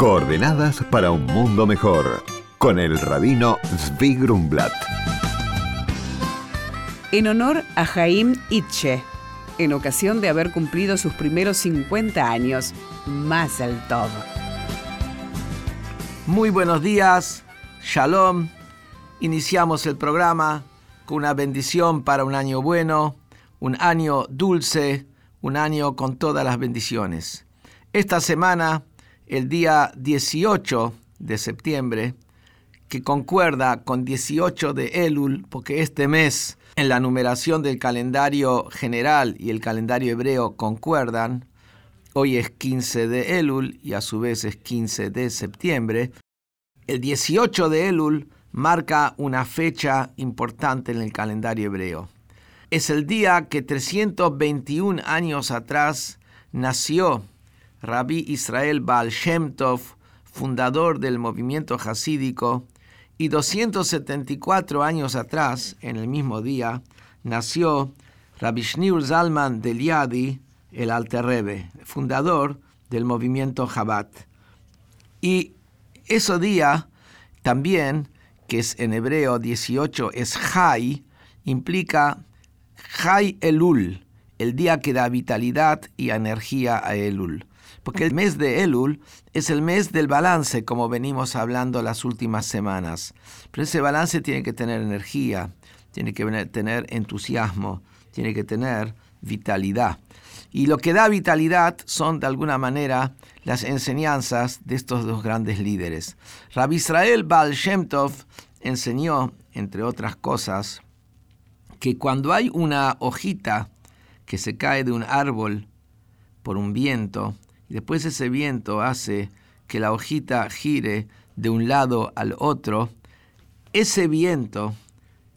Coordenadas para un mundo mejor con el rabino Zvi Grumblat. En honor a Jaim Itche, en ocasión de haber cumplido sus primeros 50 años, más al todo. Muy buenos días, Shalom. Iniciamos el programa con una bendición para un año bueno, un año dulce, un año con todas las bendiciones. Esta semana, el día 18 de septiembre, que concuerda con 18 de Elul, porque este mes en la numeración del calendario general y el calendario hebreo concuerdan, hoy es 15 de Elul y a su vez es 15 de septiembre, el 18 de Elul marca una fecha importante en el calendario hebreo. Es el día que 321 años atrás nació Rabbi Israel Baal Shem Tov, fundador del movimiento hasídico, y 274 años atrás, en el mismo día, nació Rabbi Shneur Zalman del Yadi, el Alter Rebbe, fundador del movimiento Chabad. Y ese día también, que es en hebreo 18, es Jai, implica Jai Elul, el día que da vitalidad y energía a Elul. Porque el mes de Elul es el mes del balance, como venimos hablando las últimas semanas. Pero ese balance tiene que tener energía, tiene que tener entusiasmo, tiene que tener vitalidad. Y lo que da vitalidad son de alguna manera las enseñanzas de estos dos grandes líderes. Rabbi Israel Baal Shem Tov enseñó, entre otras cosas, que cuando hay una hojita que se cae de un árbol por un viento, y después ese viento hace que la hojita gire de un lado al otro, ese viento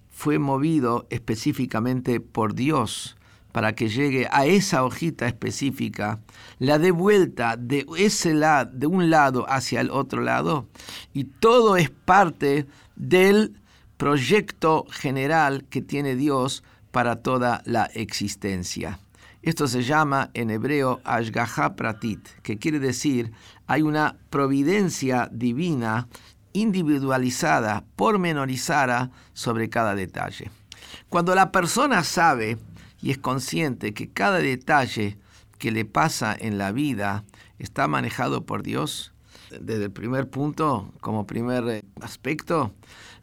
fue movido específicamente por Dios para que llegue a esa hojita específica, la dé vuelta de, ese lado, de un lado hacia el otro lado, y todo es parte del proyecto general que tiene Dios para toda la existencia. Esto se llama en hebreo Ashgaha Pratit, que quiere decir hay una providencia divina individualizada, pormenorizada sobre cada detalle. Cuando la persona sabe y es consciente que cada detalle que le pasa en la vida está manejado por Dios, desde el primer punto, como primer aspecto,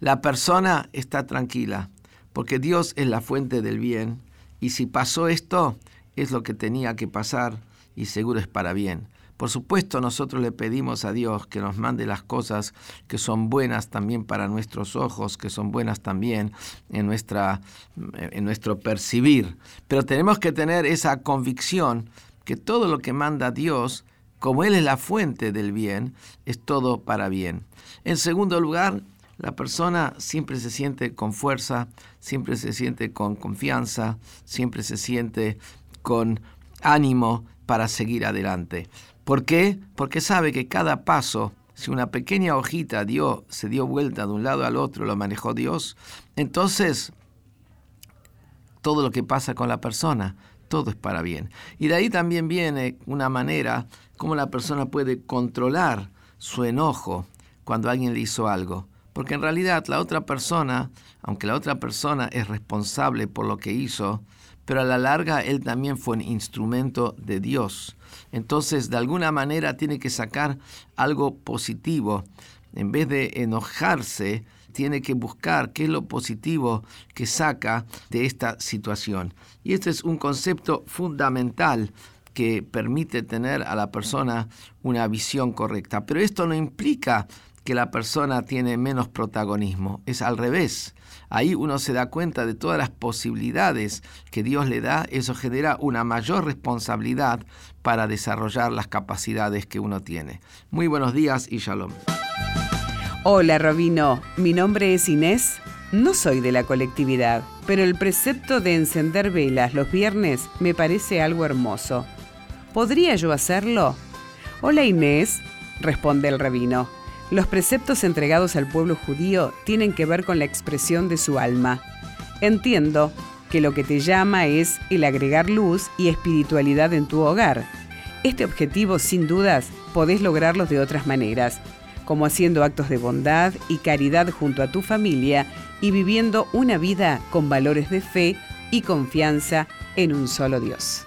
la persona está tranquila, porque Dios es la fuente del bien, y si pasó esto, es lo que tenía que pasar y seguro es para bien. Por supuesto, nosotros le pedimos a Dios que nos mande las cosas que son buenas también para nuestros ojos, que son buenas también en, nuestra, en nuestro percibir. Pero tenemos que tener esa convicción que todo lo que manda Dios, como Él es la fuente del bien, es todo para bien. En segundo lugar, la persona siempre se siente con fuerza, siempre se siente con confianza, siempre se siente con ánimo para seguir adelante. ¿Por qué? Porque sabe que cada paso, si una pequeña hojita dio, se dio vuelta de un lado al otro, lo manejó Dios, entonces todo lo que pasa con la persona, todo es para bien. Y de ahí también viene una manera como la persona puede controlar su enojo cuando alguien le hizo algo. Porque en realidad la otra persona, aunque la otra persona es responsable por lo que hizo, pero a la larga él también fue un instrumento de Dios. Entonces, de alguna manera tiene que sacar algo positivo. En vez de enojarse, tiene que buscar qué es lo positivo que saca de esta situación. Y este es un concepto fundamental que permite tener a la persona una visión correcta. Pero esto no implica que la persona tiene menos protagonismo, es al revés. Ahí uno se da cuenta de todas las posibilidades que Dios le da, eso genera una mayor responsabilidad para desarrollar las capacidades que uno tiene. Muy buenos días y shalom. Hola Robino, mi nombre es Inés, no soy de la colectividad, pero el precepto de encender velas los viernes me parece algo hermoso. ¿Podría yo hacerlo? Hola Inés, responde el rabino. Los preceptos entregados al pueblo judío tienen que ver con la expresión de su alma. Entiendo que lo que te llama es el agregar luz y espiritualidad en tu hogar. Este objetivo, sin dudas, podés lograrlos de otras maneras, como haciendo actos de bondad y caridad junto a tu familia y viviendo una vida con valores de fe y confianza en un solo Dios.